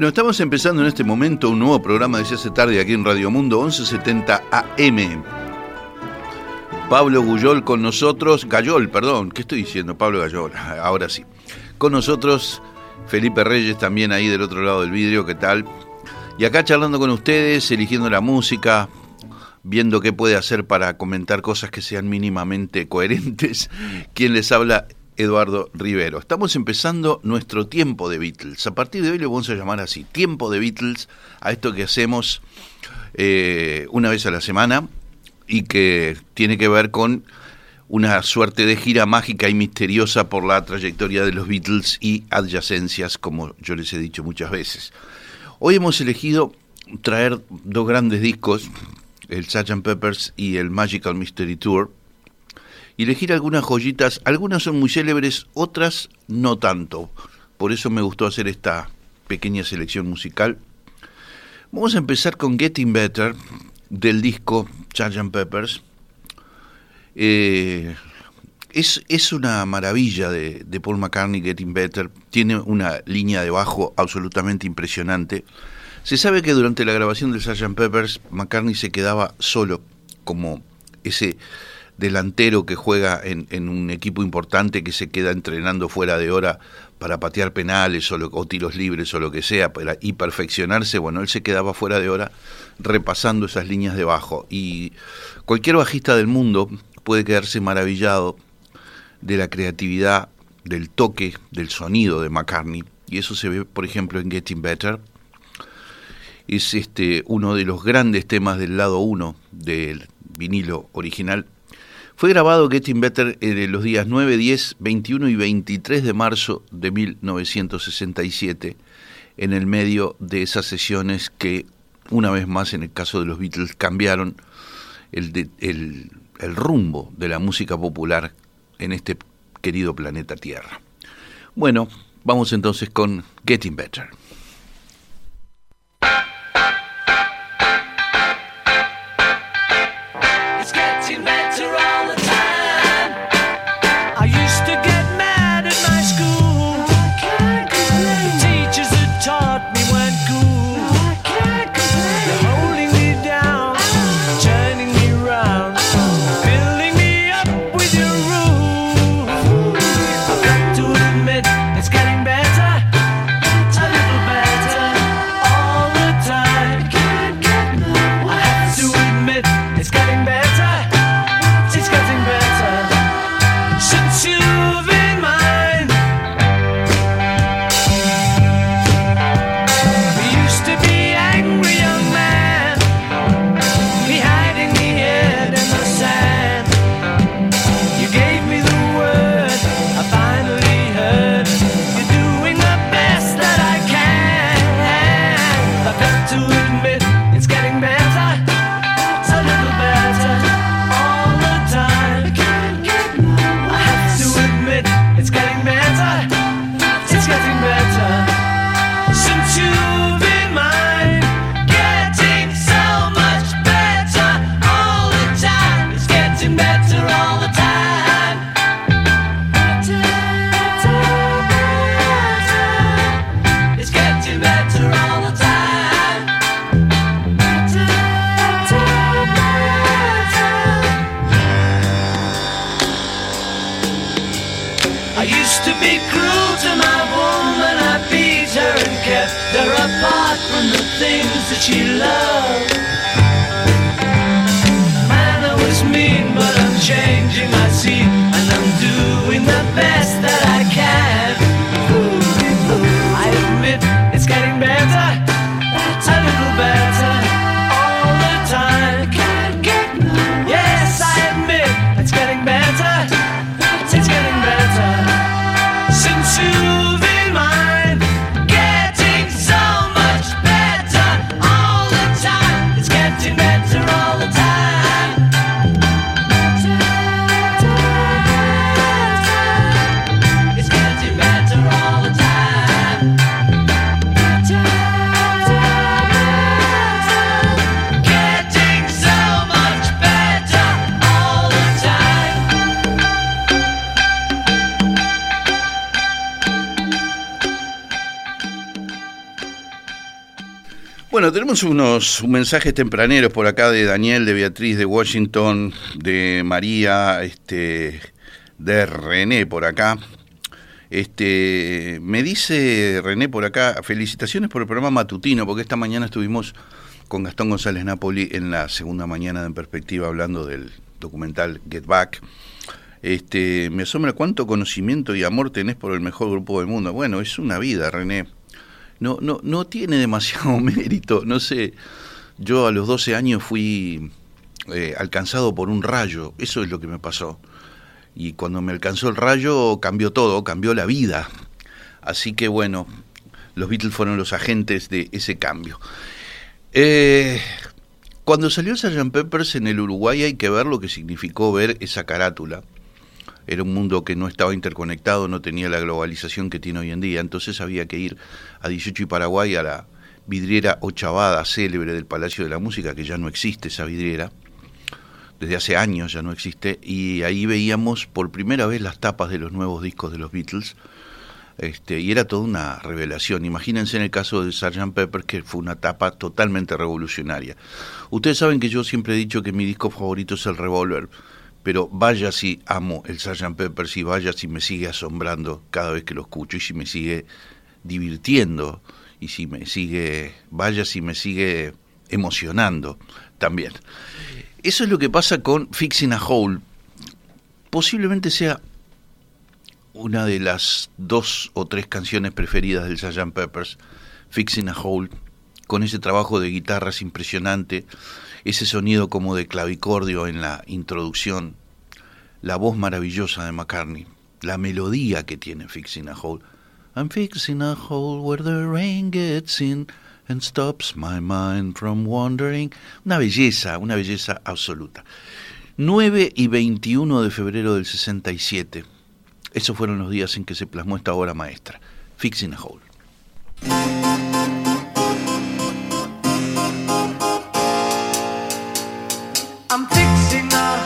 Bueno, estamos empezando en este momento un nuevo programa de hace tarde aquí en Radio Mundo 1170 AM. Pablo Guyol con nosotros, Gayol, perdón, ¿qué estoy diciendo? Pablo Gayol, ahora sí. Con nosotros Felipe Reyes también ahí del otro lado del vidrio, ¿qué tal? Y acá charlando con ustedes, eligiendo la música, viendo qué puede hacer para comentar cosas que sean mínimamente coherentes. Quien les habla, Eduardo Rivero. Estamos empezando nuestro tiempo de Beatles. A partir de hoy le vamos a llamar así, tiempo de Beatles, a esto que hacemos eh, una vez a la semana y que tiene que ver con una suerte de gira mágica y misteriosa por la trayectoria de los Beatles y adyacencias, como yo les he dicho muchas veces. Hoy hemos elegido traer dos grandes discos, el Sgt. Peppers y el Magical Mystery Tour, y elegir algunas joyitas, algunas son muy célebres, otras no tanto. Por eso me gustó hacer esta pequeña selección musical. Vamos a empezar con Getting Better del disco Sgt. Peppers. Eh, es, es, una maravilla de, Paul McCartney, Getting Better. Tiene una línea de bajo absolutamente impresionante. Se sabe que durante la grabación del Sgt. Peppers, McCartney se quedaba solo, como ese delantero que juega en, un equipo importante que se queda entrenando fuera de hora para patear penales o, lo, o tiros libres o lo que sea, y perfeccionarse. Bueno, él se quedaba fuera de hora repasando esas líneas de bajo. Y cualquier bajista del mundo puede quedarse maravillado de la creatividad, del toque, del sonido de McCartney. Y eso se ve, por ejemplo, en Getting Better. Es este uno de los grandes temas del lado 1 del vinilo original. Fue grabado Getting Better en los días 9, 10, 21 y 23 de marzo de 1967, en el medio de esas sesiones que, una vez más, en el caso de los Beatles, cambiaron el, de, el rumbo de la música popular en este querido planeta Tierra. Bueno, vamos entonces con Getting Better. Bueno, tenemos unos mensajes tempraneros por acá de Daniel, de Beatriz, de Washington, de María, este, de René por acá. Este, me dice René por acá, felicitaciones por el programa matutino, porque esta mañana estuvimos con Gastón González Napoli en la segunda mañana de En Perspectiva hablando del documental Get Back. Este, me asombra cuánto conocimiento y amor tenés por el mejor grupo del mundo. Bueno, es una vida, René no, no, no tiene demasiado mérito. No sé, yo a los 12 años fui eh, alcanzado por un rayo, eso es lo que me pasó. Y cuando me alcanzó el rayo cambió todo, cambió la vida. Así que bueno, los Beatles fueron los agentes de ese cambio. Eh, cuando salió Sgt. Peppers en el Uruguay hay que ver lo que significó ver esa carátula era un mundo que no estaba interconectado, no tenía la globalización que tiene hoy en día, entonces había que ir a 18 y Paraguay a la vidriera ochavada célebre del Palacio de la Música, que ya no existe esa vidriera, desde hace años ya no existe, y ahí veíamos por primera vez las tapas de los nuevos discos de los Beatles, este, y era toda una revelación. Imagínense en el caso de Sgt. Pepper, que fue una tapa totalmente revolucionaria. Ustedes saben que yo siempre he dicho que mi disco favorito es el Revolver pero vaya si amo el Sgt. Pepper, si vaya si me sigue asombrando cada vez que lo escucho y si me sigue divirtiendo y si me sigue, vaya si me sigue emocionando también. Eso es lo que pasa con Fixing a Hole. Posiblemente sea una de las dos o tres canciones preferidas del Sgt. Peppers, Fixing a Hole, con ese trabajo de guitarras impresionante ese sonido como de clavicordio en la introducción, la voz maravillosa de McCartney, la melodía que tiene Fixing a Hole. I'm fixing a hole where the rain gets in and stops my mind from wandering. Una belleza, una belleza absoluta. 9 y 21 de febrero del 67. Esos fueron los días en que se plasmó esta obra maestra, Fixing a Hole. Sing on.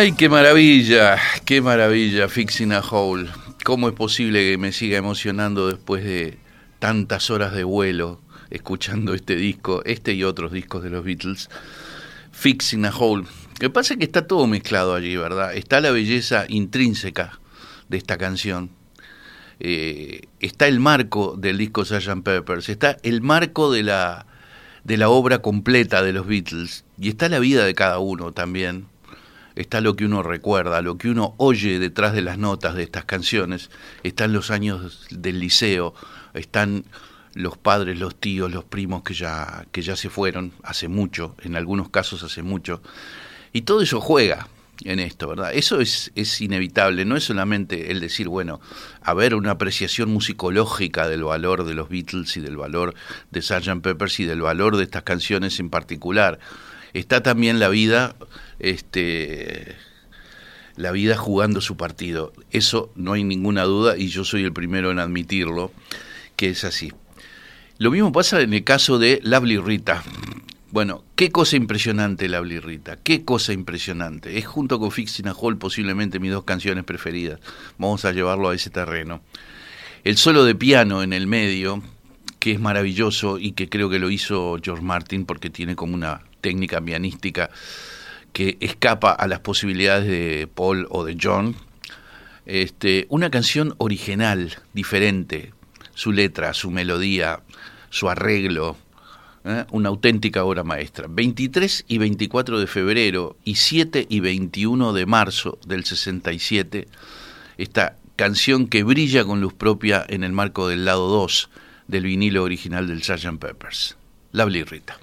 Ay, qué maravilla, qué maravilla, Fixing a Hole. ¿Cómo es posible que me siga emocionando después de tantas horas de vuelo escuchando este disco, este y otros discos de los Beatles? Fixing a Hole. Lo que pasa es que está todo mezclado allí, ¿verdad? Está la belleza intrínseca de esta canción, eh, está el marco del disco Sgt. Peppers, está el marco de la, de la obra completa de los Beatles y está la vida de cada uno también. Está lo que uno recuerda, lo que uno oye detrás de las notas de estas canciones. Están los años del liceo, están los padres, los tíos, los primos que ya, que ya se fueron hace mucho, en algunos casos hace mucho. Y todo eso juega, en esto, ¿verdad? Eso es, es inevitable, no es solamente el decir, bueno, haber una apreciación musicológica del valor de los Beatles y del valor de Sgt. Peppers y del valor de estas canciones en particular. Está también la vida, este, la vida jugando su partido. Eso no hay ninguna duda y yo soy el primero en admitirlo, que es así. Lo mismo pasa en el caso de Lovely Rita, bueno, qué cosa impresionante la Blirrita, qué cosa impresionante. Es junto con Fixing a Hall posiblemente mis dos canciones preferidas. Vamos a llevarlo a ese terreno. El solo de piano en el medio, que es maravilloso y que creo que lo hizo George Martin porque tiene como una técnica pianística que escapa a las posibilidades de Paul o de John. Este, una canción original, diferente, su letra, su melodía, su arreglo, ¿eh? una auténtica obra maestra. 23 y 24 de febrero y 7 y 21 de marzo del 67, esta canción que brilla con luz propia en el marco del lado 2 del vinilo original del Sgt. Peppers. La Rita.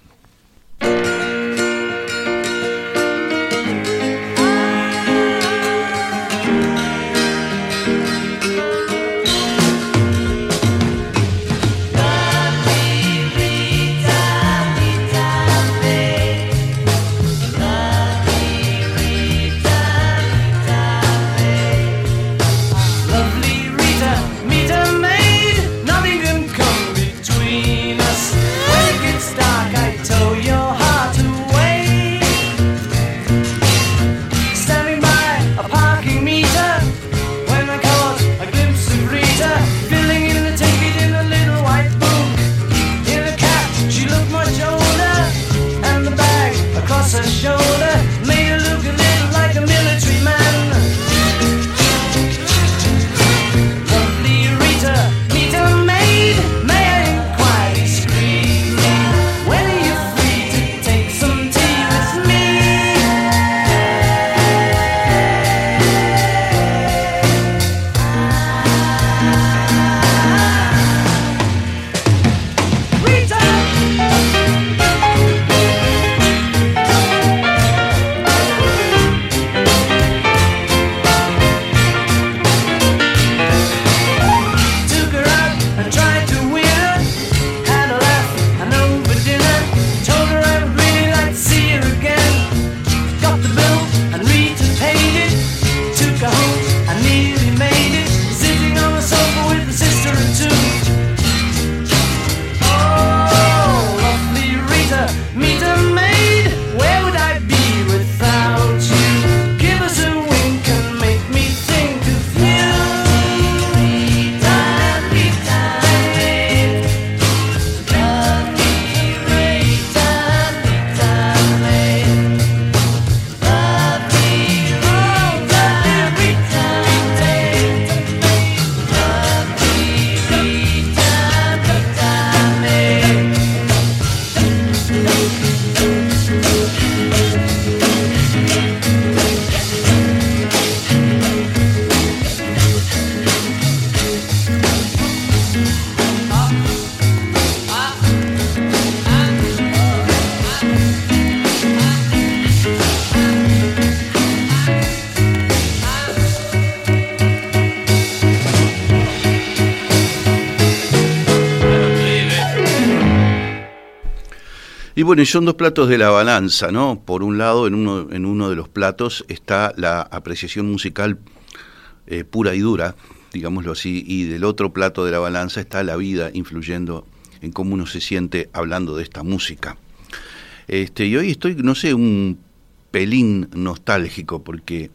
Bueno, y son dos platos de la balanza, ¿no? Por un lado, en uno, en uno de los platos está la apreciación musical eh, pura y dura, digámoslo así, y del otro plato de la balanza está la vida influyendo en cómo uno se siente hablando de esta música. Este, y hoy estoy, no sé, un pelín nostálgico, porque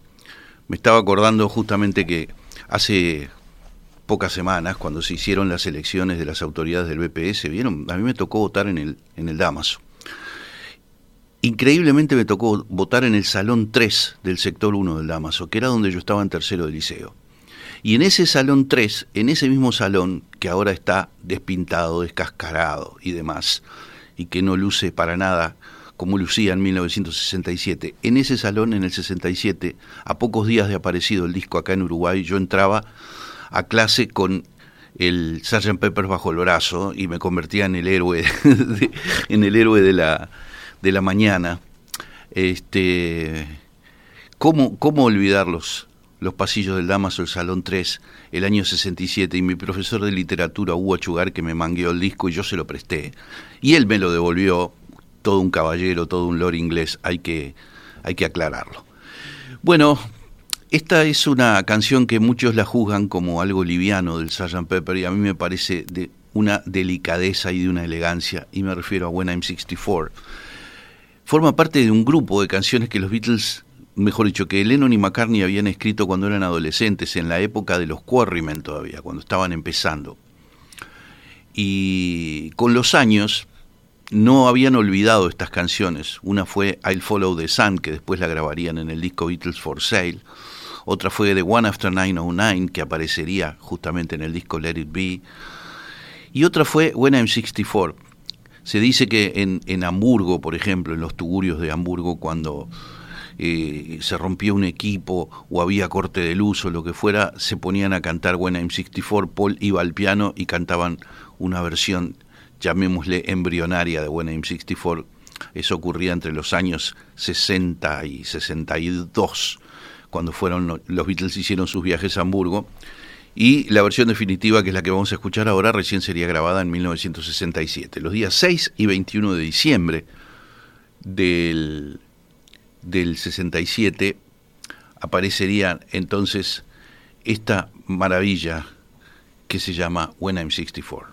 me estaba acordando justamente que hace pocas semanas, cuando se hicieron las elecciones de las autoridades del BPS, vieron, a mí me tocó votar en el, en el Damaso. Increíblemente me tocó votar en el Salón 3 del sector 1 del Damaso, que era donde yo estaba en tercero de liceo. Y en ese salón 3, en ese mismo salón, que ahora está despintado, descascarado y demás, y que no luce para nada como lucía en 1967, en ese salón, en el 67, a pocos días de aparecido el disco acá en Uruguay, yo entraba a clase con el Sgt. Pepper bajo el brazo y me convertía en el héroe, en el héroe de la, de la mañana. Este, ¿cómo, ¿Cómo olvidarlos? los pasillos del Damaso, el Salón 3, el año 67, y mi profesor de literatura, Hugo Chugar, que me mangueó el disco y yo se lo presté. Y él me lo devolvió, todo un caballero, todo un lord inglés, hay que, hay que aclararlo. Bueno, esta es una canción que muchos la juzgan como algo liviano del Sgt. Pepper y a mí me parece de una delicadeza y de una elegancia, y me refiero a When I'm 64. Forma parte de un grupo de canciones que los Beatles mejor dicho, que Lennon y McCartney habían escrito cuando eran adolescentes, en la época de los Quarrymen todavía, cuando estaban empezando. Y con los años no habían olvidado estas canciones. Una fue I'll Follow the Sun, que después la grabarían en el disco Beatles for Sale. Otra fue The One After 909, que aparecería justamente en el disco Let It Be. Y otra fue When I'm 64. Se dice que en, en Hamburgo, por ejemplo, en los tugurios de Hamburgo, cuando eh, se rompía un equipo o había corte de luz o lo que fuera, se ponían a cantar When I'm 64, Paul iba al piano y cantaban una versión, llamémosle embrionaria de When I'm 64. Eso ocurría entre los años 60 y 62, cuando fueron los Beatles hicieron sus viajes a Hamburgo. Y la versión definitiva, que es la que vamos a escuchar ahora, recién sería grabada en 1967, los días 6 y 21 de diciembre del del 67 aparecería entonces esta maravilla que se llama When I'm 64.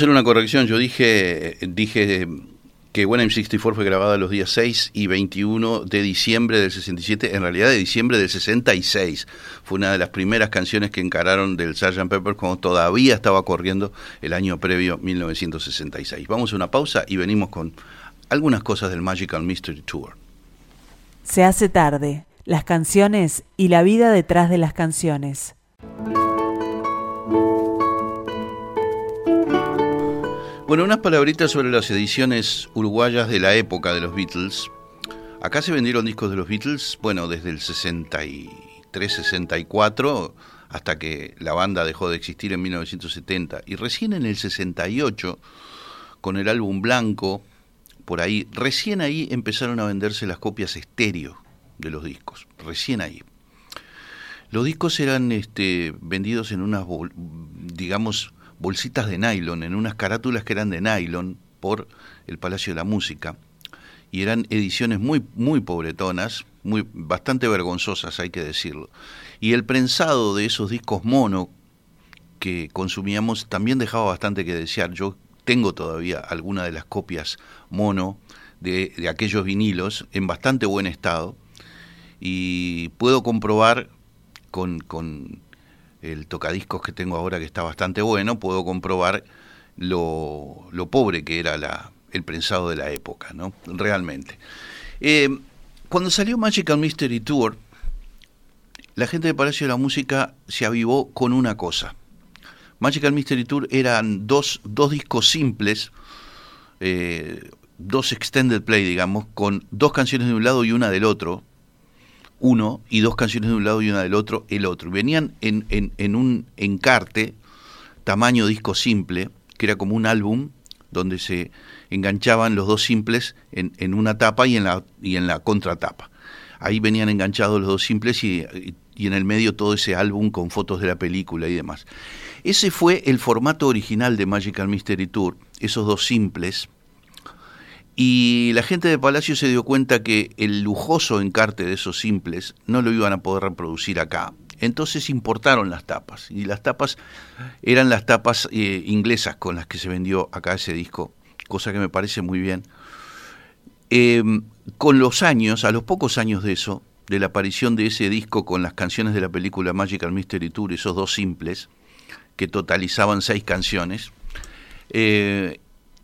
hacer una corrección. Yo dije, dije que When I'm 64 fue grabada los días 6 y 21 de diciembre del 67, en realidad de diciembre del 66. Fue una de las primeras canciones que encararon del Sgt. Pepper cuando todavía estaba corriendo el año previo, 1966. Vamos a una pausa y venimos con algunas cosas del Magical Mystery Tour. Se hace tarde, las canciones y la vida detrás de las canciones. Bueno, unas palabritas sobre las ediciones uruguayas de la época de los Beatles. Acá se vendieron discos de los Beatles, bueno, desde el 63, 64, hasta que la banda dejó de existir en 1970. Y recién en el 68, con el álbum blanco, por ahí, recién ahí empezaron a venderse las copias estéreo de los discos, recién ahí. Los discos eran este, vendidos en unas, digamos, bolsitas de nylon, en unas carátulas que eran de nylon por el Palacio de la Música. Y eran ediciones muy, muy pobretonas, muy, bastante vergonzosas, hay que decirlo. Y el prensado de esos discos mono que consumíamos también dejaba bastante que desear. Yo tengo todavía alguna de las copias mono de, de aquellos vinilos en bastante buen estado y puedo comprobar con, con el tocadiscos que tengo ahora que está bastante bueno, puedo comprobar lo, pobre que era la, el prensado de la época, ¿no? Realmente. Eh, cuando salió Magical Mystery Tour, la gente de Palacio de la Música se avivó con una cosa. Magical Mystery Tour eran dos, dos discos simples, eh, dos extended play, digamos, con dos canciones de un lado y una del otro, uno y dos canciones de un lado y una del otro, el otro. Venían en, en, un encarte, tamaño disco simple, que era como un álbum donde se enganchaban los dos simples en, en una tapa y en la, y en la contratapa. Ahí venían enganchados los dos simples y, y en el medio todo ese álbum con fotos de la película y demás. Ese fue el formato original de Magical Mystery Tour, esos dos simples, y la gente de Palacio se dio cuenta que el lujoso encarte de esos simples no lo iban a poder reproducir acá. Entonces importaron las tapas. Y las tapas eran las tapas eh, inglesas con las que se vendió acá ese disco, cosa que me parece muy bien. Em, con los años, a los pocos años de eso, de la aparición de ese disco con las canciones de la película Magical Mystery Tour, esos dos simples, que totalizaban seis canciones, eh,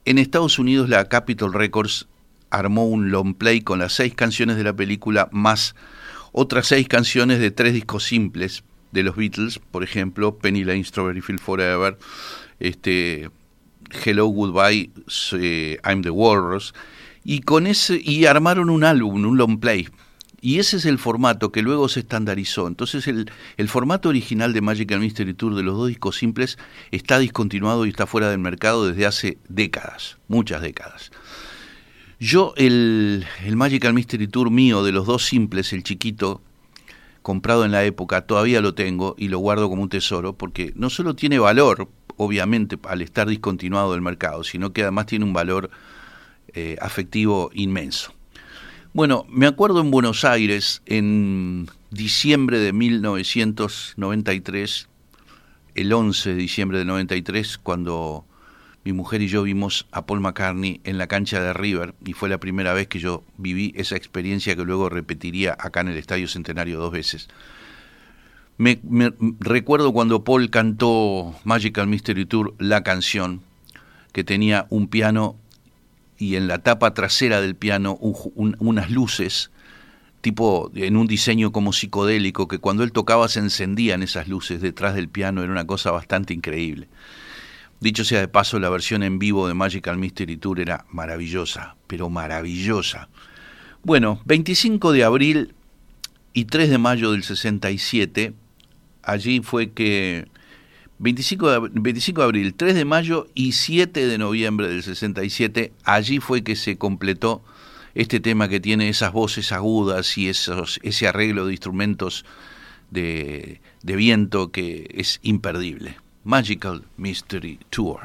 en Estados Unidos la Capitol Records armó un long play con las seis canciones de la película más otras seis canciones de tres discos simples de los Beatles, por ejemplo, Penny Lane, Strawberry Field Forever, este, Hello Goodbye, eh, I'm the Walrus, y con ese y armaron un álbum, un long play y ese es el formato que luego se estandarizó. Entonces el, formato original de Magical Mystery Tour de los dos discos simples está discontinuado y está fuera del mercado desde hace décadas, muchas décadas. Yo el, el Magical Mystery Tour mío de los dos simples, el chiquito, comprado en la época, todavía lo tengo y lo guardo como un tesoro porque no solo tiene valor, obviamente, al estar discontinuado del mercado, sino que además tiene un valor eh, afectivo inmenso. Bueno, me acuerdo en Buenos Aires, en diciembre de 1993, el 11 de diciembre de 93, cuando mi mujer y yo vimos a Paul McCartney en la cancha de River y fue la primera vez que yo viví esa experiencia que luego repetiría acá en el Estadio Centenario dos veces. Me, me, recuerdo cuando Paul cantó Magical Mystery Tour, la canción, que tenía un piano y en la tapa trasera del piano unas luces, tipo en un diseño como psicodélico, que cuando él tocaba se encendían esas luces detrás del piano, era una cosa bastante increíble. Dicho sea de paso, la versión en vivo de Magical Mystery Tour era maravillosa, pero maravillosa. Bueno, 25 de abril y 3 de mayo del 67, allí fue que 25 de, 25 de abril, 3 de mayo y 7 de noviembre del 67, allí fue que se completó este tema que tiene esas voces agudas y ese arreglo de instrumentos de, de viento que es imperdible. Magical Mystery Tour.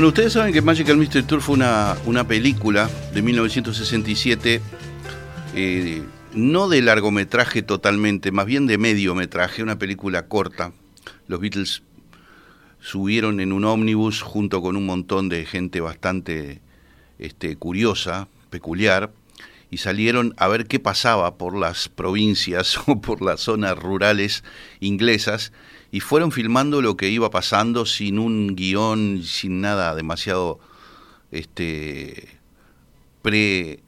Bueno, ustedes saben que Magical Mystery Tour fue una, una película de 1967, eh, no de largometraje totalmente, más bien de mediometraje, una película corta. Los Beatles subieron en un ómnibus junto con un montón de gente bastante este, curiosa, peculiar, y salieron a ver qué pasaba por las provincias o por las zonas rurales inglesas y fueron filmando lo que iba pasando sin un guion, sin nada demasiado este, pre,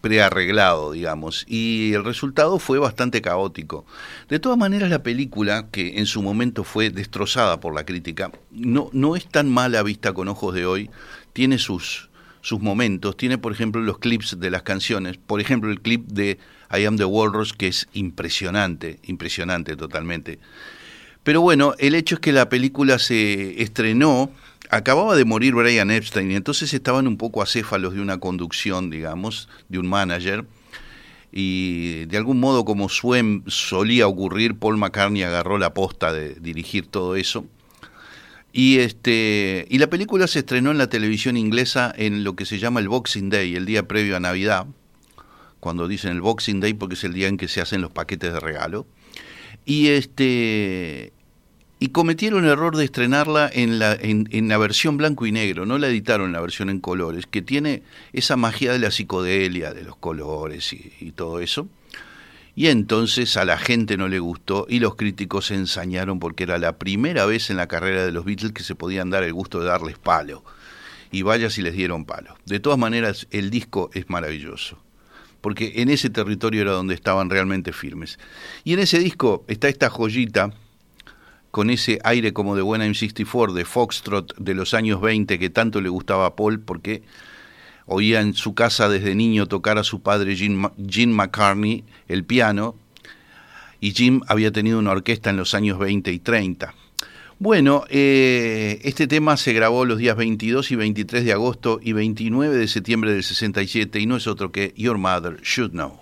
prearreglado, digamos, y el resultado fue bastante caótico. De todas maneras, la película, que en su momento fue destrozada por la crítica, no, no es tan mala vista con ojos de hoy, tiene sus, sus momentos, tiene por ejemplo los clips de las canciones, por ejemplo el clip de I Am the Walrus, que es impresionante, impresionante totalmente. Pero bueno, el hecho es que la película se estrenó, acababa de morir Brian Epstein, y entonces estaban un poco acéfalos de una conducción, digamos, de un manager, y de algún modo como suem, solía ocurrir, Paul McCartney agarró la posta de dirigir todo eso. Y, este, y la película se estrenó en la televisión inglesa en lo que se llama el Boxing Day, el día previo a Navidad, cuando dicen el Boxing Day porque es el día en que se hacen los paquetes de regalo. Y este y cometieron el error de estrenarla en la, en, la versión blanco y negro, no la editaron en la versión en colores, que tiene esa magia de la psicodelia, de los colores y, y todo eso. Y entonces a la gente no le gustó y los críticos se ensañaron porque era la primera vez en la carrera de los Beatles que se podían dar el gusto de darles palo. Y vaya si les dieron palo. De todas maneras, el disco es maravilloso porque en ese territorio era donde estaban realmente firmes. Y en ese disco está esta joyita con ese aire como de buena M64, de Foxtrot de los años 20 que tanto le gustaba a Paul porque oía en su casa desde niño tocar a su padre Jim, McCartney el piano y Jim había tenido una orquesta en los años 20 y 30. Bueno, eh, este tema se grabó los días 22 y 23 de agosto y 29 de septiembre del 67 y no es otro que Your Mother Should Know.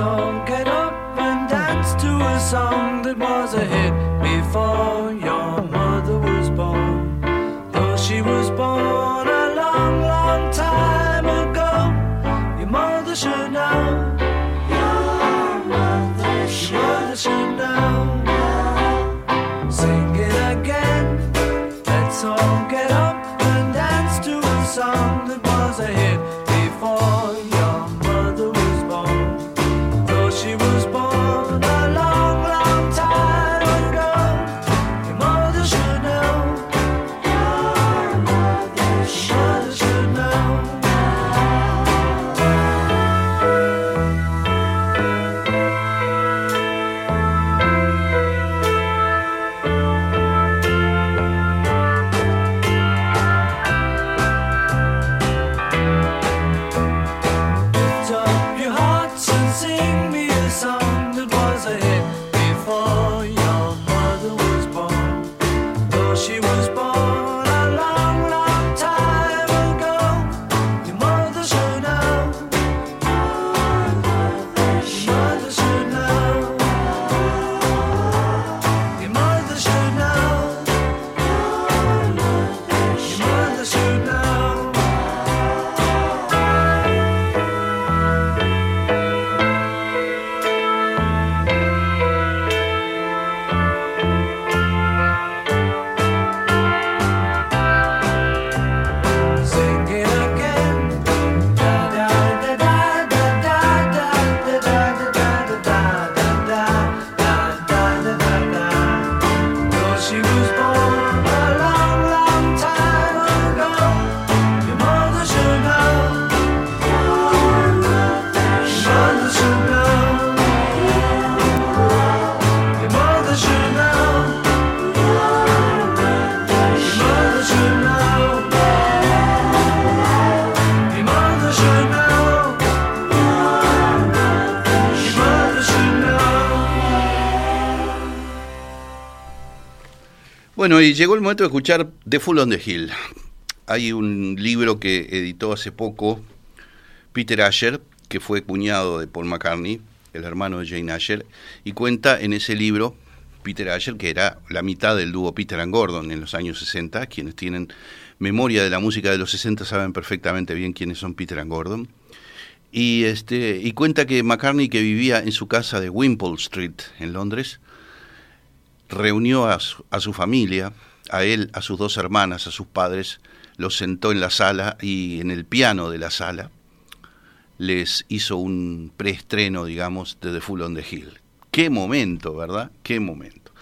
Song get up and dance to a song that was a hit before your mother was born. Though she was born a long, long time ago, your mother should know. Your your mother should know. Sing it again. Let's all get up and dance to a song that was a hit Bueno, y llegó el momento de escuchar The Full on the Hill. Hay un libro que editó hace poco Peter Asher, que fue cuñado de Paul McCartney, el hermano de Jane Asher, y cuenta en ese libro Peter Asher, que era la mitad del dúo Peter and Gordon en los años 60. Quienes tienen memoria de la música de los 60 saben perfectamente bien quiénes son Peter and Gordon. Y, este, y cuenta que McCartney, que vivía en su casa de Wimpole Street, en Londres, reunió a su, familia, a él, a sus dos hermanas, a sus padres, los sentó en la sala y en el piano de la sala les hizo un preestreno, digamos, de The Full on the Hill. Qué momento, ¿verdad? Qué momento.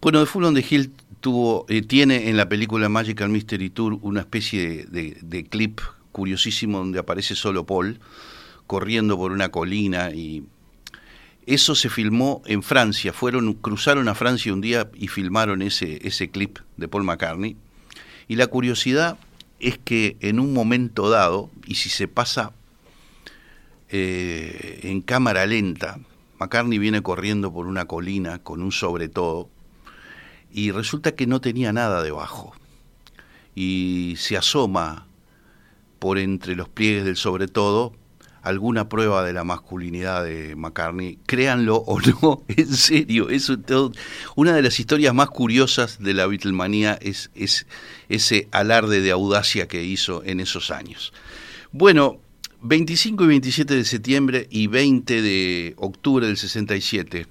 Bueno, The Full on the Hill tuvo, eh, tiene en la película Magical Mystery Tour una especie de clip curiosísimo donde aparece solo Paul corriendo por una colina y eso se filmó en Francia, fueron cruzaron a Francia un día y filmaron ese ese clip de Paul McCartney. Y la curiosidad es que en un momento dado y si se pasa eh, en cámara lenta, McCartney viene corriendo por una colina con un sobre todo y resulta que no tenía nada debajo y se asoma por entre los pliegues del sobre todo alguna prueba de la masculinidad de McCartney, créanlo o no, en serio, todo, una de las historias más curiosas de la Beatlemanía es, es ese alarde de audacia que hizo en esos años. Bueno, 25 y 27 de septiembre y 20 de octubre del 67,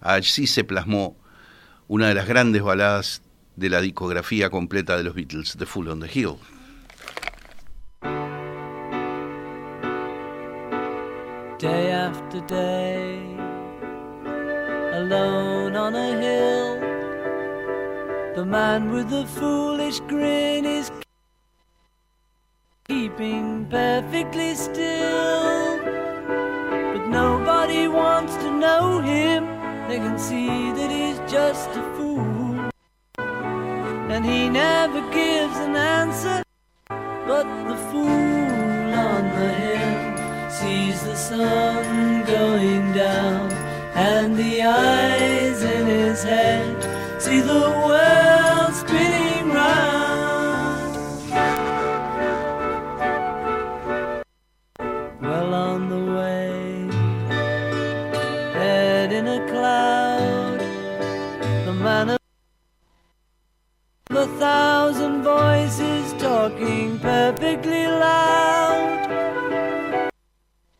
allí se plasmó una de las grandes baladas de la discografía completa de los Beatles, The Full on the Hill. Day after day, alone on a hill. The man with the foolish grin is keeping perfectly still. But nobody wants to know him, they can see that he's just a fool. And he never gives an answer, but the fool on the hill sees the sun going down, and the eyes in his head see the world spinning round. Well on the way, head in a cloud, the man of a thousand voices talking perfectly loud.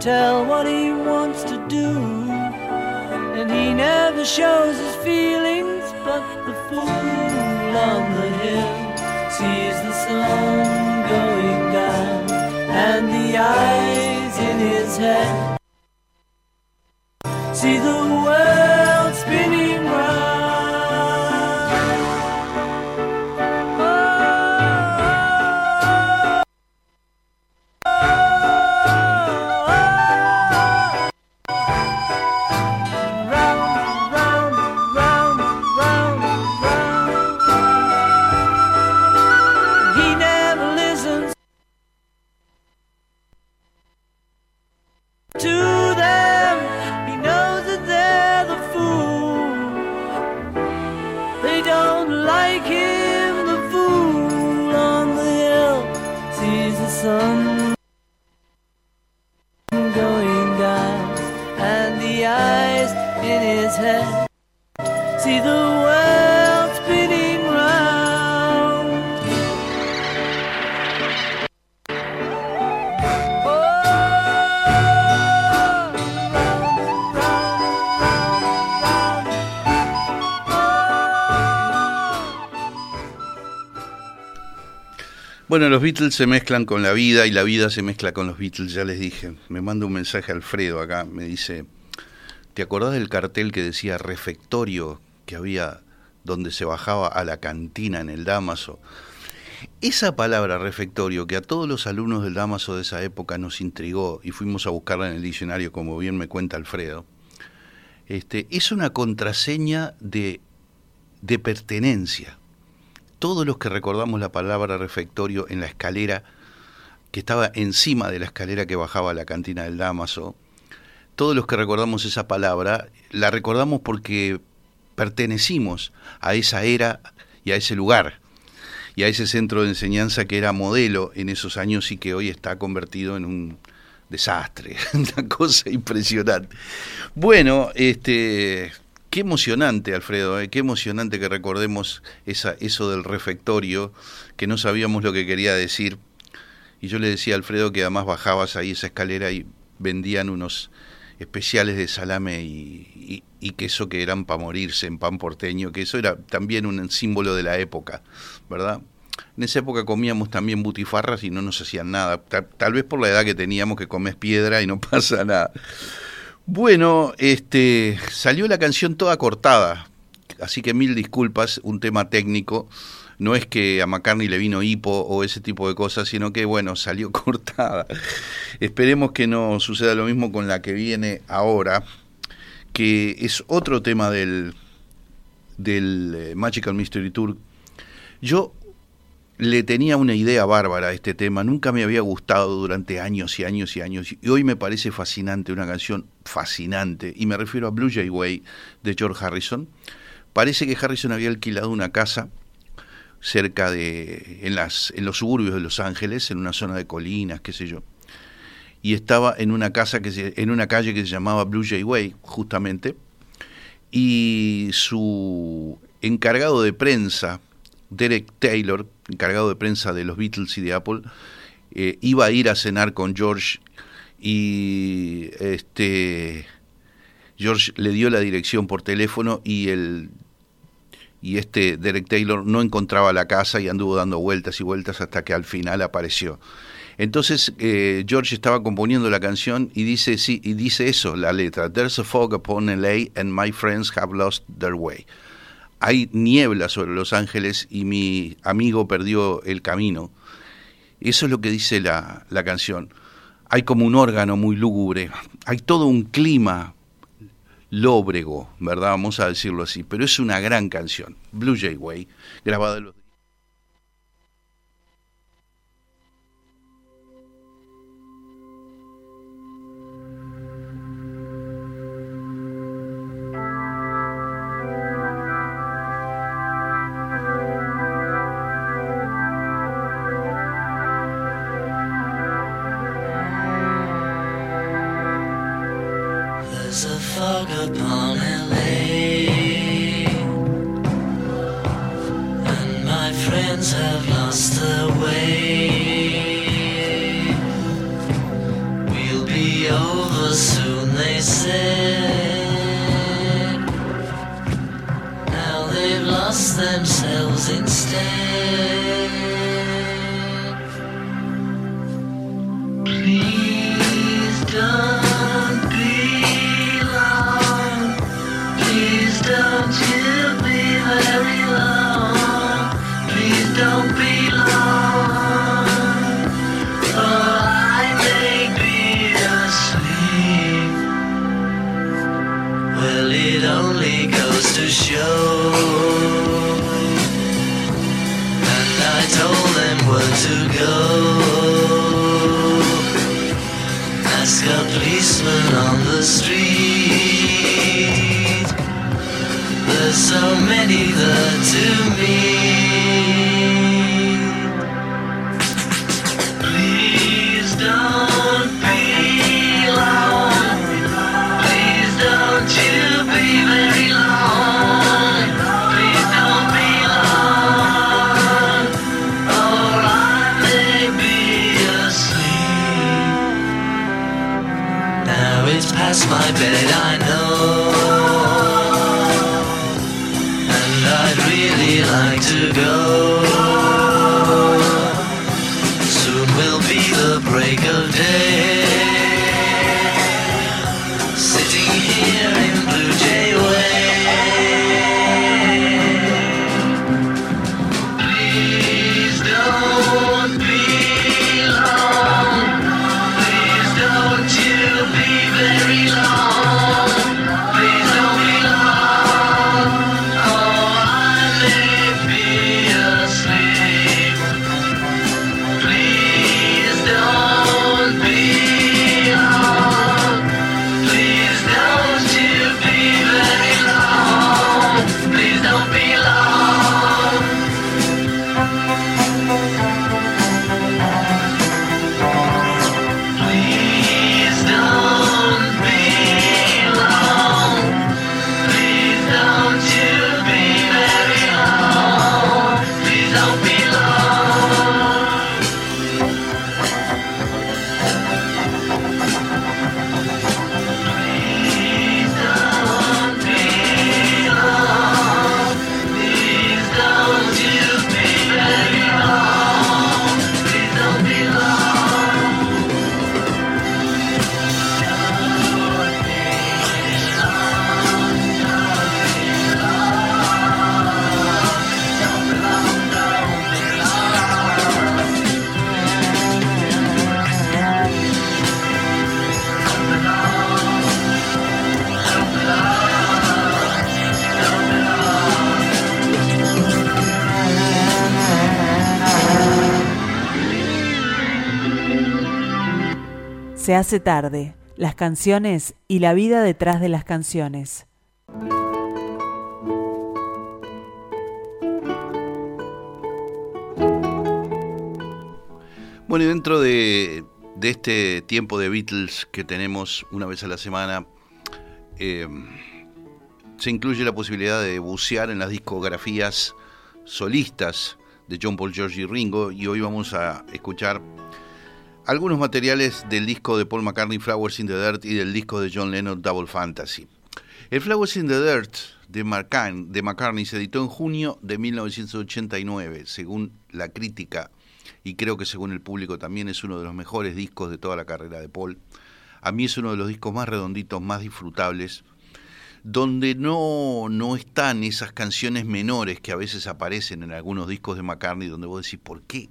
tell what he wants to do, and he never shows his feelings. But the fool on the hill sees the sun going down, and the eyes in his head los Beatles se mezclan con la vida y la vida se mezcla con los Beatles, ya les dije. Me manda un mensaje Alfredo acá, me dice, ¿Te acordás del cartel que decía refectorio que había donde se bajaba a la cantina en el Damaso? Esa palabra refectorio que a todos los alumnos del Damaso de esa época nos intrigó y fuimos a buscarla en el diccionario, como bien me cuenta Alfredo, este, es una contraseña de, de pertenencia. Todos los que recordamos la palabra refectorio en la escalera, que estaba encima de la escalera que bajaba a la cantina del Damaso, todos los que recordamos esa palabra, la recordamos porque pertenecimos a esa era y a ese lugar y a ese centro de enseñanza que era modelo en esos años y que hoy está convertido en un desastre, una cosa impresionante. Bueno, este, qué emocionante, Alfredo, ¿eh? qué emocionante que recordemos esa, eso del refectorio, que no sabíamos lo que quería decir. Y yo le decía a Alfredo que además bajabas ahí esa escalera y vendían unos especiales de salame y, queso que eran para morirse en pan porteño, que eso era también un símbolo de la época, ¿verdad? En esa época comíamos también butifarras y no nos hacían nada, tal, vez por la edad que teníamos que comes piedra y no pasa nada. Bueno, este salió la canción toda cortada, así que mil disculpas, un tema técnico no es que a McCartney le vino hipo o ese tipo de cosas, sino que, bueno, salió cortada. Esperemos que no suceda lo mismo con la que viene ahora, que es otro tema del, del eh, Magical Mystery Tour. Yo le tenía una idea bárbara a este tema, nunca me había gustado durante años y años y años, y hoy me parece fascinante, una canción fascinante, y me refiero a Blue Jay Way de George Harrison. Parece que Harrison había alquilado una casa cerca de, en, las, en los suburbios de Los Ángeles, en una zona de colinas, qué sé yo. Y estaba en una casa que se, en una calle que se llamaba Blue Jay Way, justamente, y su encargado de prensa, Derek Taylor, encargado de prensa de los Beatles y de Apple, eh, iba a ir a cenar con George y este George le dio la dirección por teléfono y el y este Derek Taylor no encontraba la casa y anduvo dando vueltas y vueltas hasta que al final apareció. Entonces eh, George estaba componiendo la canción y dice sí y dice eso la letra. There's a fog upon LA and my friends have lost their way. Hay niebla sobre Los Ángeles y mi amigo perdió el camino. Eso es lo que dice la, la canción. Hay como un órgano muy lúgubre, hay todo un clima lóbrego, ¿verdad? Vamos a decirlo así, pero es una gran canción, Blue Jay Way, grabada en los themselves instead. so many the to me. Please don't be long Please don't you be very long Please don't be long Or I may be asleep. Now it's past my bed Se hace tarde, las canciones y la vida detrás de las canciones. Bueno, y dentro de, este tiempo de Beatles que tenemos una vez a la semana, eh, se incluye la posibilidad de bucear en las discografías solistas de John Paul, George y Ringo, y hoy vamos a escuchar algunos materiales del disco de Paul McCartney Flowers in the Dirt y del disco de John Lennon Double Fantasy. El Flowers in the Dirt de, de McCartney se editó en junio de 1989, según la crítica y creo que según el público también es uno de los mejores discos de toda la carrera de Paul. A mí es uno de los discos más redonditos, más disfrutables, donde no, no están esas canciones menores que a veces aparecen en algunos discos de McCartney, donde vos decís, ¿por qué?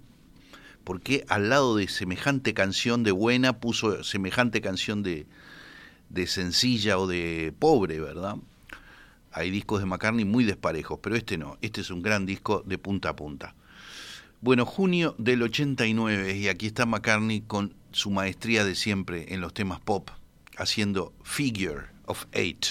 ¿Por qué al lado de semejante canción de buena puso semejante canción de, de sencilla o de pobre, verdad? Hay discos de McCartney muy desparejos, pero este no, este es un gran disco de punta a punta. Bueno, junio del 89 y aquí está McCartney con su maestría de siempre en los temas pop, haciendo Figure of Eight.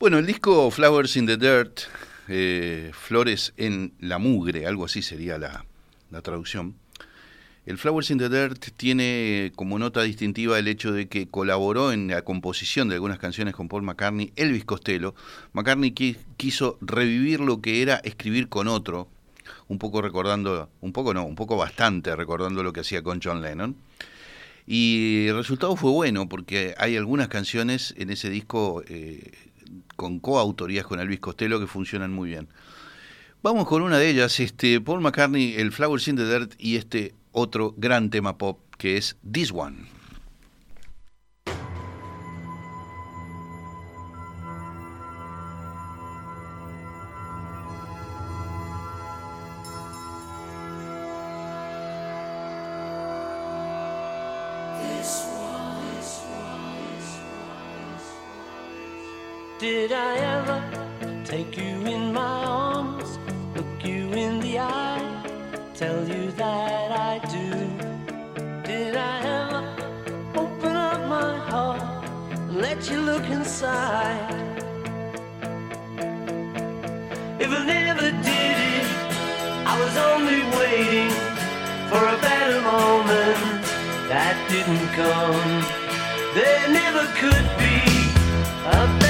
Bueno, el disco Flowers in the Dirt, eh, Flores en la Mugre, algo así sería la, traducción. El Flowers in the Dirt tiene como nota distintiva el hecho de que colaboró en la composición de algunas canciones con Paul McCartney, Elvis Costello. McCartney quiso revivir lo que era escribir con otro, un poco recordando, un poco no, un poco bastante recordando lo que hacía con John Lennon. Y el resultado fue bueno porque hay algunas canciones en ese disco eh, con coautorías con Elvis Costello que funcionan muy bien. Vamos con una de ellas, este Paul McCartney, el Flowers in the Dirt y este otro gran tema pop que es This One. Did I ever take you in my arms, look you in the eye, tell you that I do? Did I ever open up my heart and let you look inside? If I never did it, I was only waiting for a better moment that didn't come. There never could be a better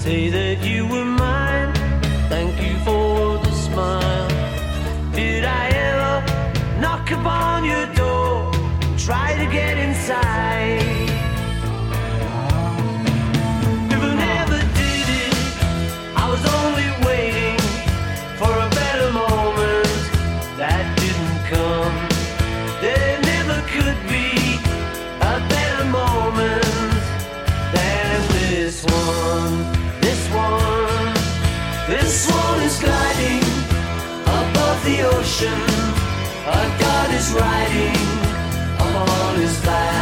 Say that you were mine. Thank you for the smile. Did I ever knock upon your door? Try to get inside. Ocean. A God is riding on his back.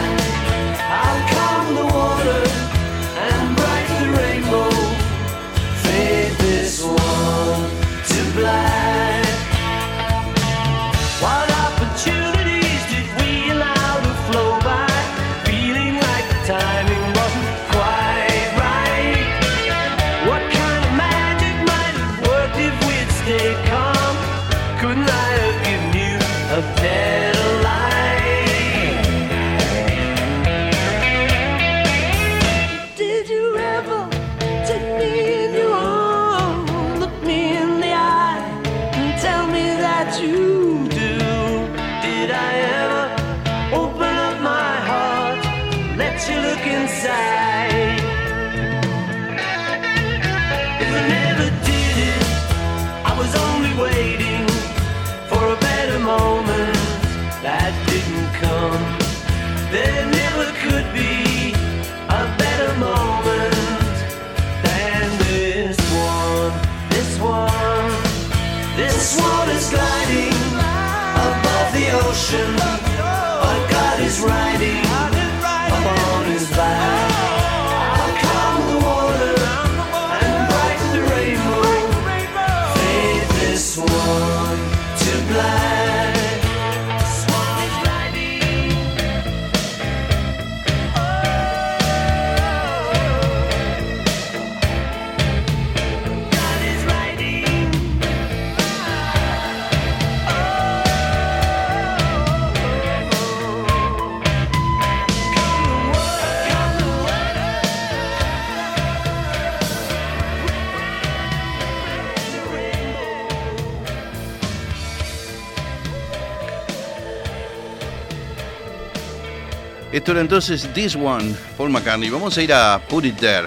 Entonces This One, Paul McCartney. Vamos a ir a Put It There.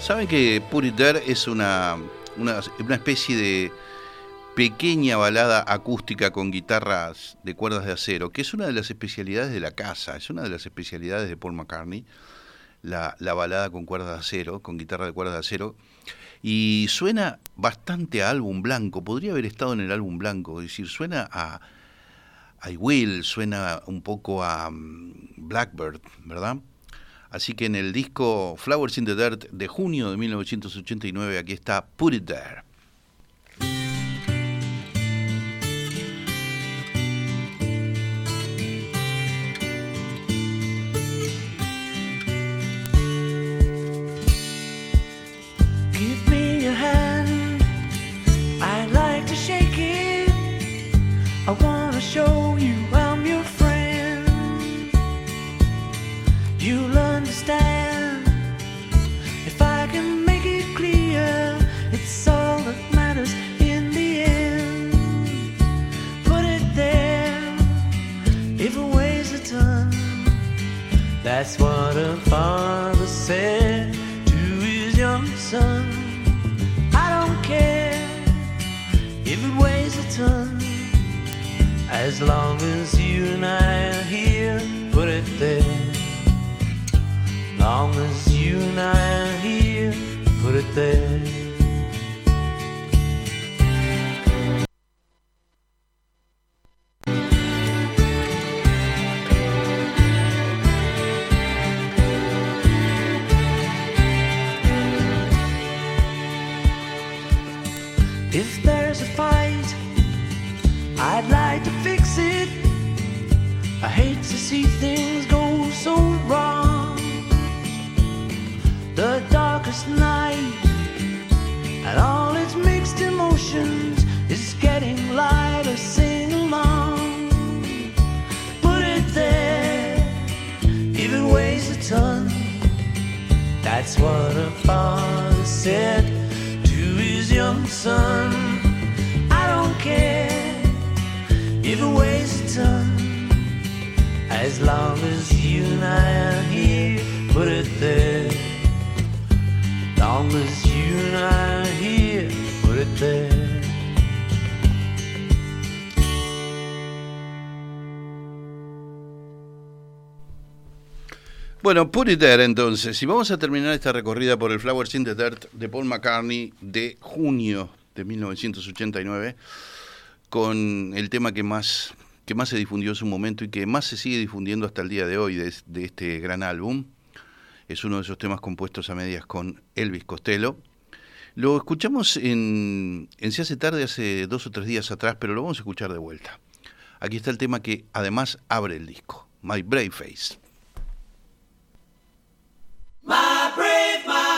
¿Saben que Put It There es una, una, una especie de pequeña balada acústica con guitarras de cuerdas de acero, que es una de las especialidades de la casa, es una de las especialidades de Paul McCartney, la, la balada con cuerdas de acero, con guitarra de cuerdas de acero, y suena bastante a álbum blanco, podría haber estado en el álbum blanco, es decir, suena a, I Will, suena un poco a um, Blackbird, ¿verdad? Así que en el disco Flowers in the Dirt de junio de 1989 aquí está Put It There. That's what a father said to his young son. I don't care if it weighs a ton. As long as you and I are here, put it there. Long as you and I are here, put it there. That's what a father said to his young son. I don't care if it weighs a ton. As long as you and I are here, put it there. Long as you and I are here, put it there. Bueno, Put It There entonces, y vamos a terminar esta recorrida por el Flowers in the Dirt de Paul McCartney de junio de 1989 con el tema que más, que más se difundió en su momento y que más se sigue difundiendo hasta el día de hoy de, este gran álbum. Es uno de esos temas compuestos a medias con Elvis Costello. Lo escuchamos en, en Se hace tarde hace dos o tres días atrás, pero lo vamos a escuchar de vuelta. Aquí está el tema que además abre el disco, My Brave Face. My brave, my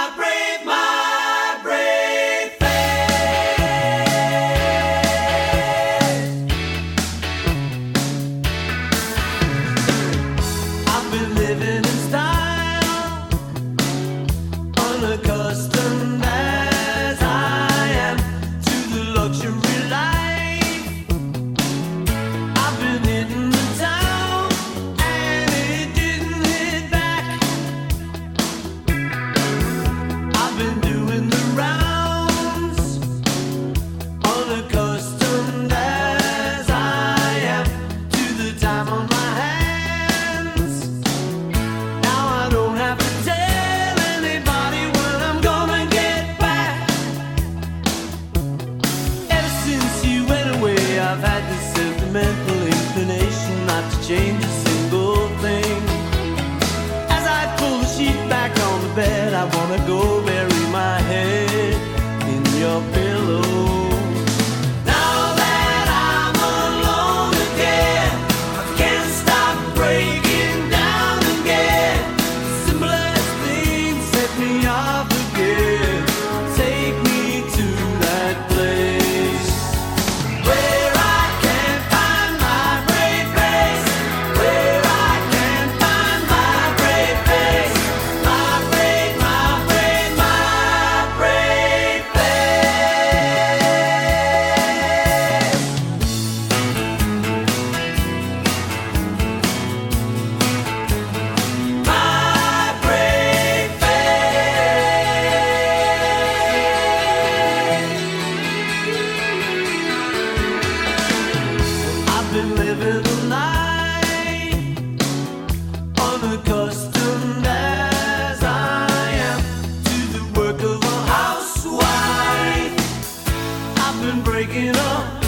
breaking up.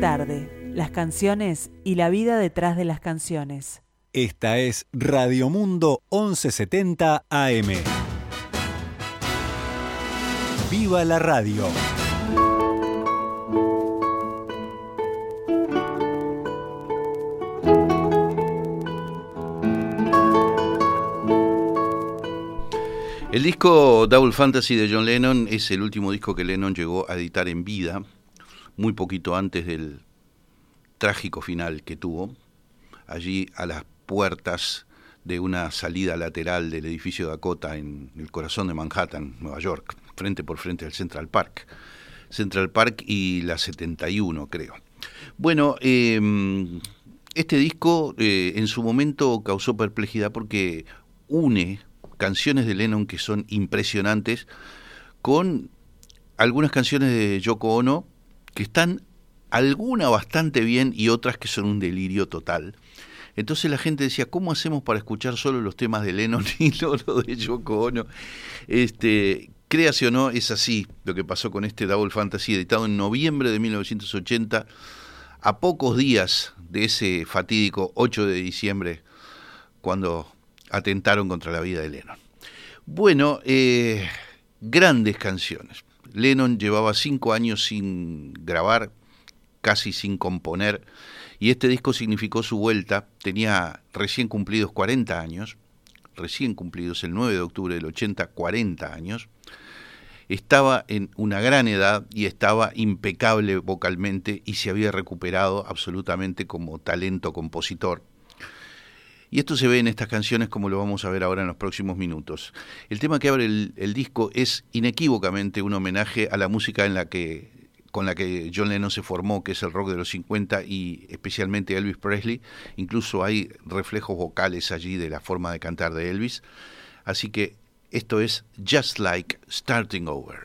Tarde. Las canciones y la vida detrás de las canciones. Esta es Radio Mundo 1170 AM. ¡Viva la radio! El disco Double Fantasy de John Lennon es el último disco que Lennon llegó a editar en vida, muy poquito antes del trágico final que tuvo, allí a las puertas de una salida lateral del edificio Dakota en el corazón de Manhattan, Nueva York, frente por frente al Central Park. Central Park y la 71, creo. Bueno, eh, este disco eh, en su momento causó perplejidad porque une canciones de Lennon que son impresionantes con algunas canciones de Yoko Ono que están alguna bastante bien y otras que son un delirio total. Entonces la gente decía, ¿cómo hacemos para escuchar solo los temas de Lennon y no los de Yoko Ono? Este, créase o no, es así lo que pasó con este Double Fantasy, editado en noviembre de 1980, a pocos días de ese fatídico 8 de diciembre, cuando atentaron contra la vida de Lennon. Bueno, eh, grandes canciones. Lennon llevaba cinco años sin grabar, casi sin componer, y este disco significó su vuelta. Tenía recién cumplidos 40 años, recién cumplidos el 9 de octubre del 80, 40 años. Estaba en una gran edad y estaba impecable vocalmente y se había recuperado absolutamente como talento compositor. Y esto se ve en estas canciones como lo vamos a ver ahora en los próximos minutos. El tema que abre el, disco es inequívocamente un homenaje a la música en la que con la que John Lennon se formó, que es el rock de los 50 y especialmente Elvis Presley. Incluso hay reflejos vocales allí de la forma de cantar de Elvis. Así que esto es Just Like Starting Over.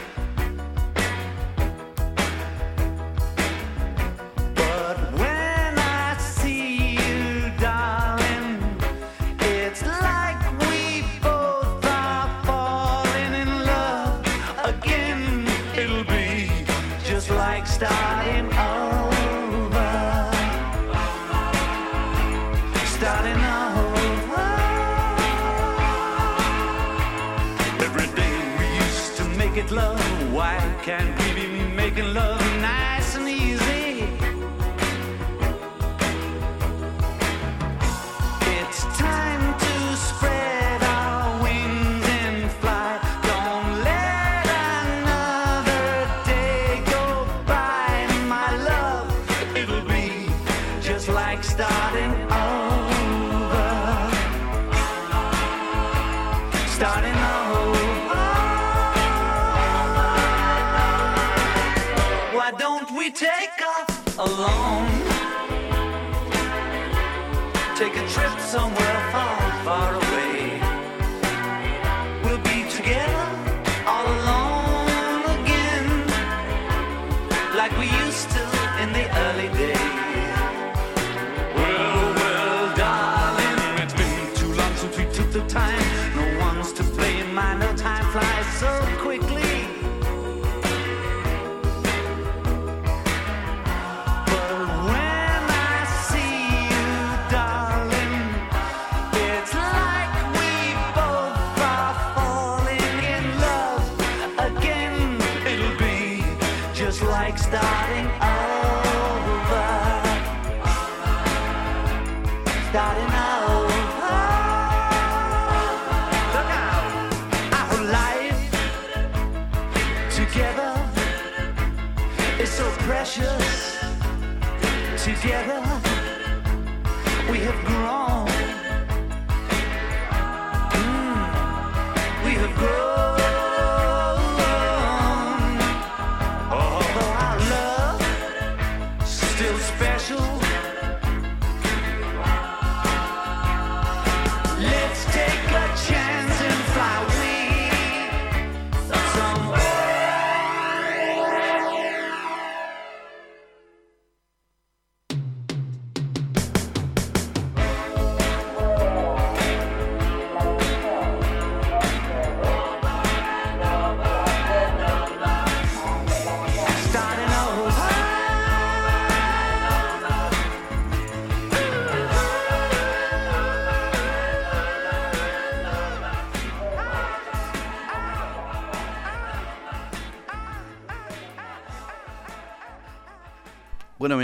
Like we take off alone. Take a trip somewhere far, far away. We'll be together all alone again, like we used to in the early days. Well, well, darling, it's been too long since we took the time.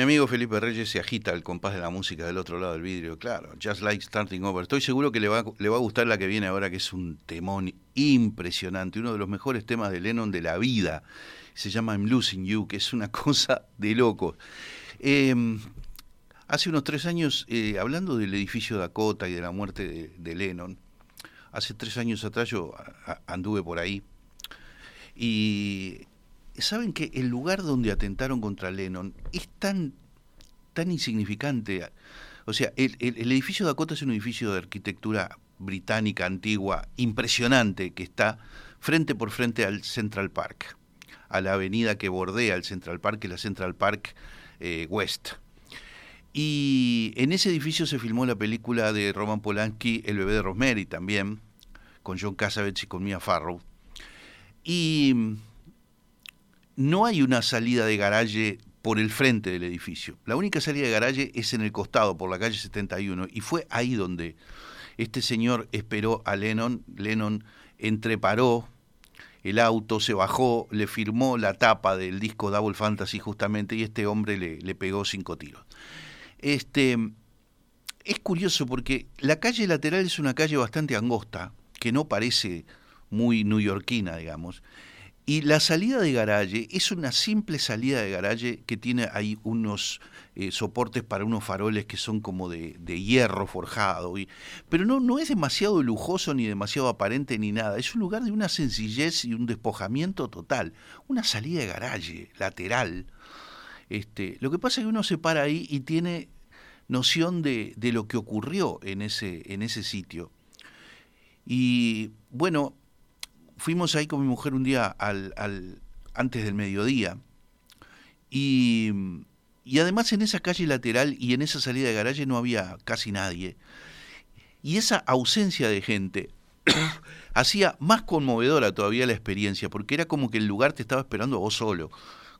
Amigo Felipe Reyes se agita el compás de la música del otro lado del vidrio, claro, Just Like Starting Over. Estoy seguro que le va, a gustar la que viene ahora, que es un temón impresionante, uno de los mejores temas de Lennon de la vida. Se llama I'm Losing You, que es una cosa de loco. Eh, hace unos tres años, eh, hablando del edificio Dakota y de la muerte de, Lennon, hace tres años atrás yo anduve por ahí y saben que el lugar donde atentaron contra Lennon es tan, tan insignificante. O sea, el, el- edificio Dakota es un edificio de arquitectura británica antigua impresionante que está frente por frente al Central Park, a la avenida que bordea el Central Park, que es la Central Park eh, West. Y en ese edificio se filmó la película de Roman Polanski, El bebé de Rosemary también, con John Cassavetes y con Mia Farrow. Y no hay una salida de garaje por el frente del edificio. La única salida de garaje es en el costado, por la calle 71. Y fue ahí donde este señor esperó a Lennon. Lennon entreparó el auto, se bajó, le firmó la tapa del disco Double Fantasy justamente y este hombre le, le pegó cinco tiros. Este, es curioso porque la calle lateral es una calle bastante angosta, que no parece muy newyorkina, digamos. Y la salida de garaje es una simple salida de garaje que tiene ahí unos eh, soportes para unos faroles que son como de, hierro forjado. Y, pero no, no es demasiado lujoso ni demasiado aparente ni nada. Es un lugar de una sencillez y un despojamiento total. Una salida de garaje lateral. Este, lo que pasa es que uno se para ahí y tiene noción de, de lo que ocurrió en ese, en ese sitio. Y bueno, fuimos ahí con mi mujer un día al, al- antes del mediodía y, y además en esa calle lateral y en esa salida de garaje no había casi nadie. Y esa ausencia de gente hacía más conmovedora todavía la experiencia, porque era como que el lugar te estaba esperando a vos solo,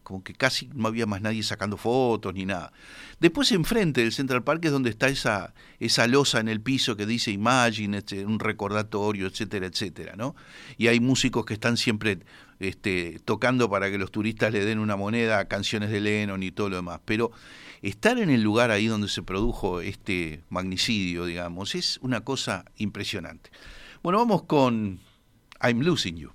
como que casi no había más nadie sacando fotos ni nada. Después enfrente del Central Park es donde está esa, esa losa en el piso que dice Imagine, este, un recordatorio, etcétera, etcétera, ¿no? Y hay músicos que están siempre este, tocando para que los turistas le den una moneda a canciones de Lennon y todo lo demás. Pero estar en el lugar ahí donde se produjo este magnicidio, digamos, es una cosa impresionante. Bueno, vamos con I'm Losing You.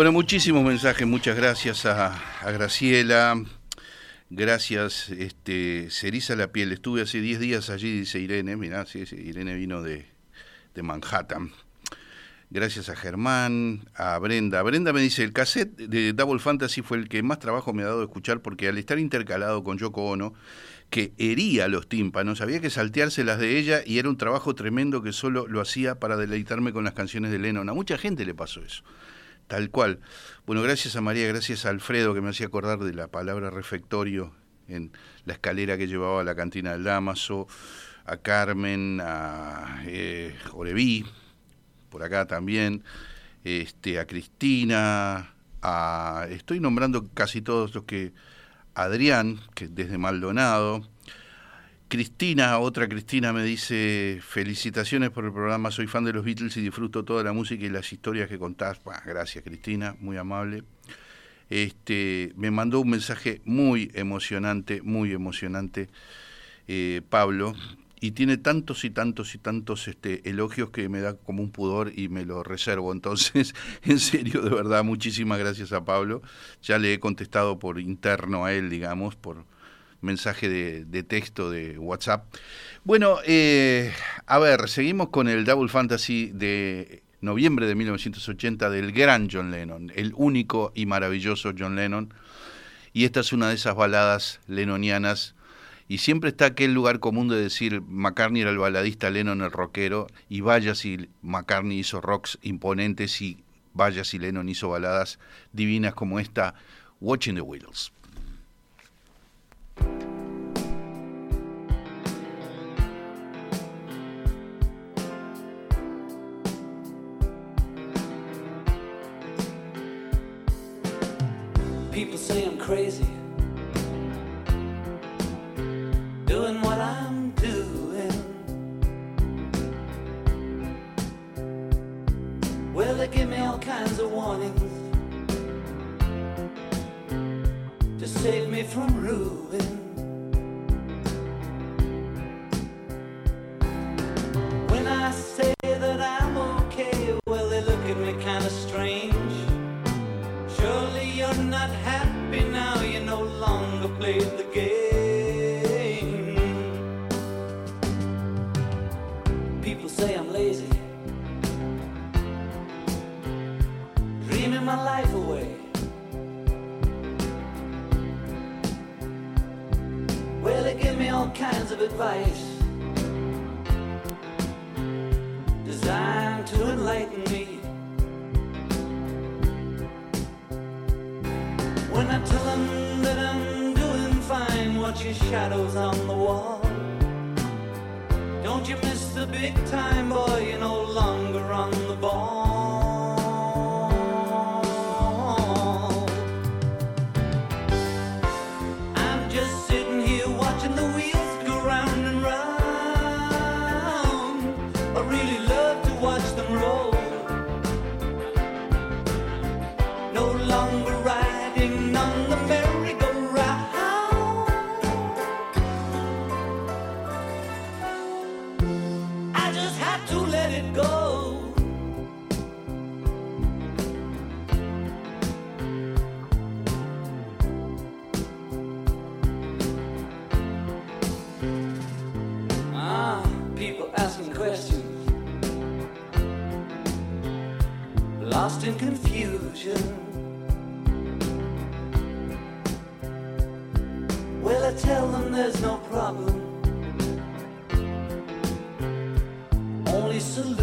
Bueno, muchísimos mensajes, muchas gracias a, a Graciela. Gracias, este, se eriza la piel. Estuve hace 10 días allí, dice Irene. Mirá, sí, sí, Irene vino de, de Manhattan. Gracias a Germán, a Brenda. Brenda me dice, el cassette de Double Fantasy fue el que más trabajo me ha dado escuchar porque al estar intercalado con Yoko Ono, que hería los tímpanos, había que saltearse las de ella y era un trabajo tremendo que solo lo hacía para deleitarme con las canciones de Lennon. A mucha gente le pasó eso, tal cual. Bueno, gracias a María, gracias a Alfredo que me hacía acordar de la palabra refectorio en la escalera que llevaba a la cantina del Damaso, a Carmen, a eh, por acá también, este, a Cristina, a, estoy nombrando casi todos los que, Adrián, que desde Maldonado, Cristina, otra Cristina me dice, felicitaciones por el programa, soy fan de los Beatles y disfruto toda la música y las historias que contás. Gracias Cristina, muy amable. Este, me mandó un mensaje muy emocionante, muy emocionante, eh, Pablo, y tiene tantos y tantos y tantos este, elogios que me da como un pudor y me lo reservo. Entonces, en serio, de verdad, muchísimas gracias a Pablo. Ya le he contestado por interno a él, digamos, por mensaje de, texto de WhatsApp. Bueno, eh, a ver, seguimos con el Double Fantasy de noviembre de 1980 del gran John Lennon, el único y maravilloso John Lennon. Y esta es una de esas baladas lennonianas y siempre está aquel lugar común de decir McCartney era el baladista, Lennon el rockero, y vaya si McCartney hizo rocks imponentes y vaya si Lennon hizo baladas divinas como esta, Watching the Wheels. Say I'm crazy. Doing what I'm doing. Well, they give me all kinds of warnings to save me from ruin.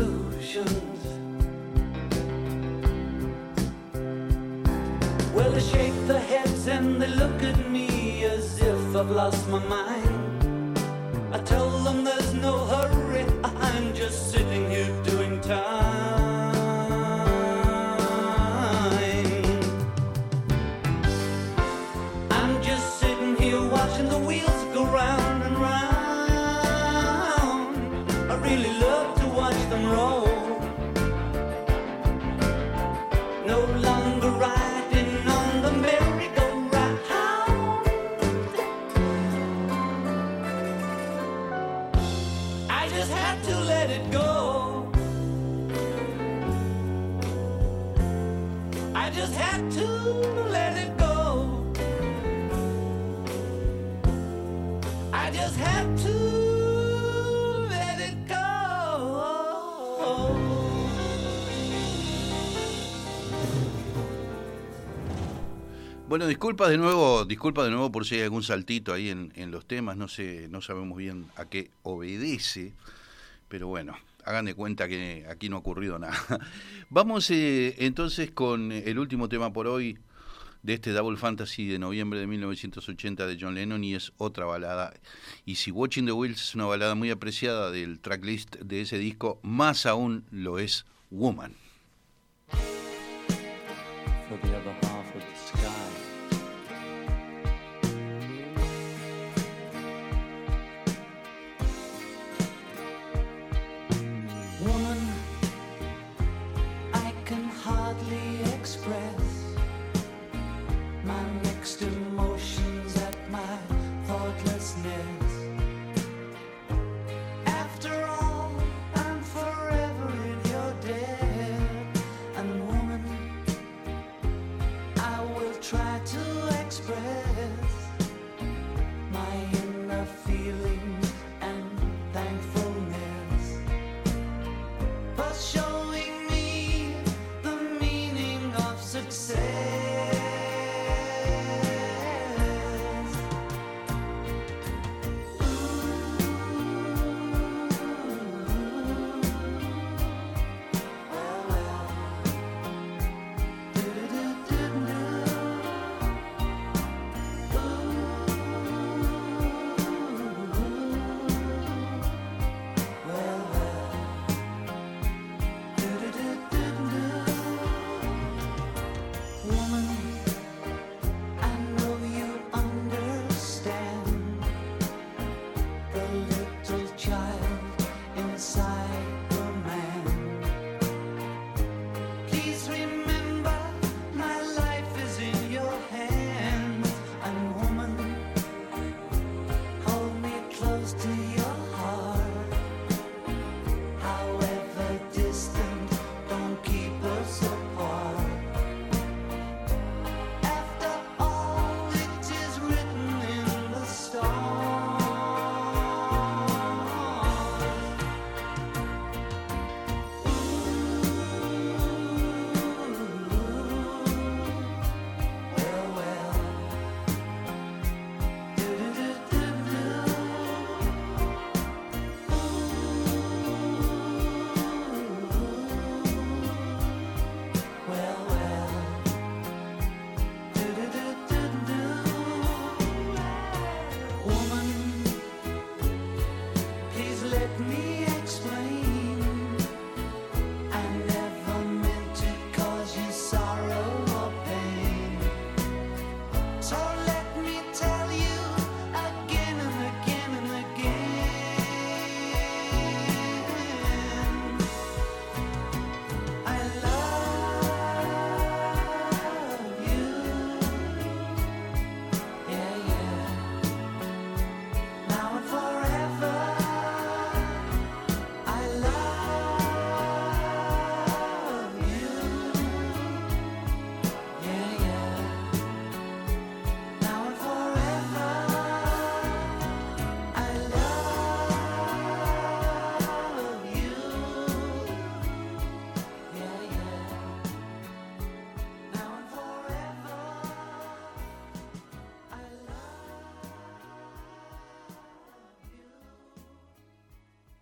Only solutions. Well, they shake their heads and they look at me as if I've lost my mind. Bueno, disculpa de nuevo, disculpa de nuevo por si hay algún saltito ahí en, en los temas, no sé, no sabemos bien a qué obedece, pero bueno, hagan de cuenta que aquí no ha ocurrido nada. Vamos eh, entonces con el último tema por hoy de este Double Fantasy de noviembre de 1980 de John Lennon y es otra balada. Y si Watching the Wheels es una balada muy apreciada del tracklist de ese disco, más aún lo es Woman.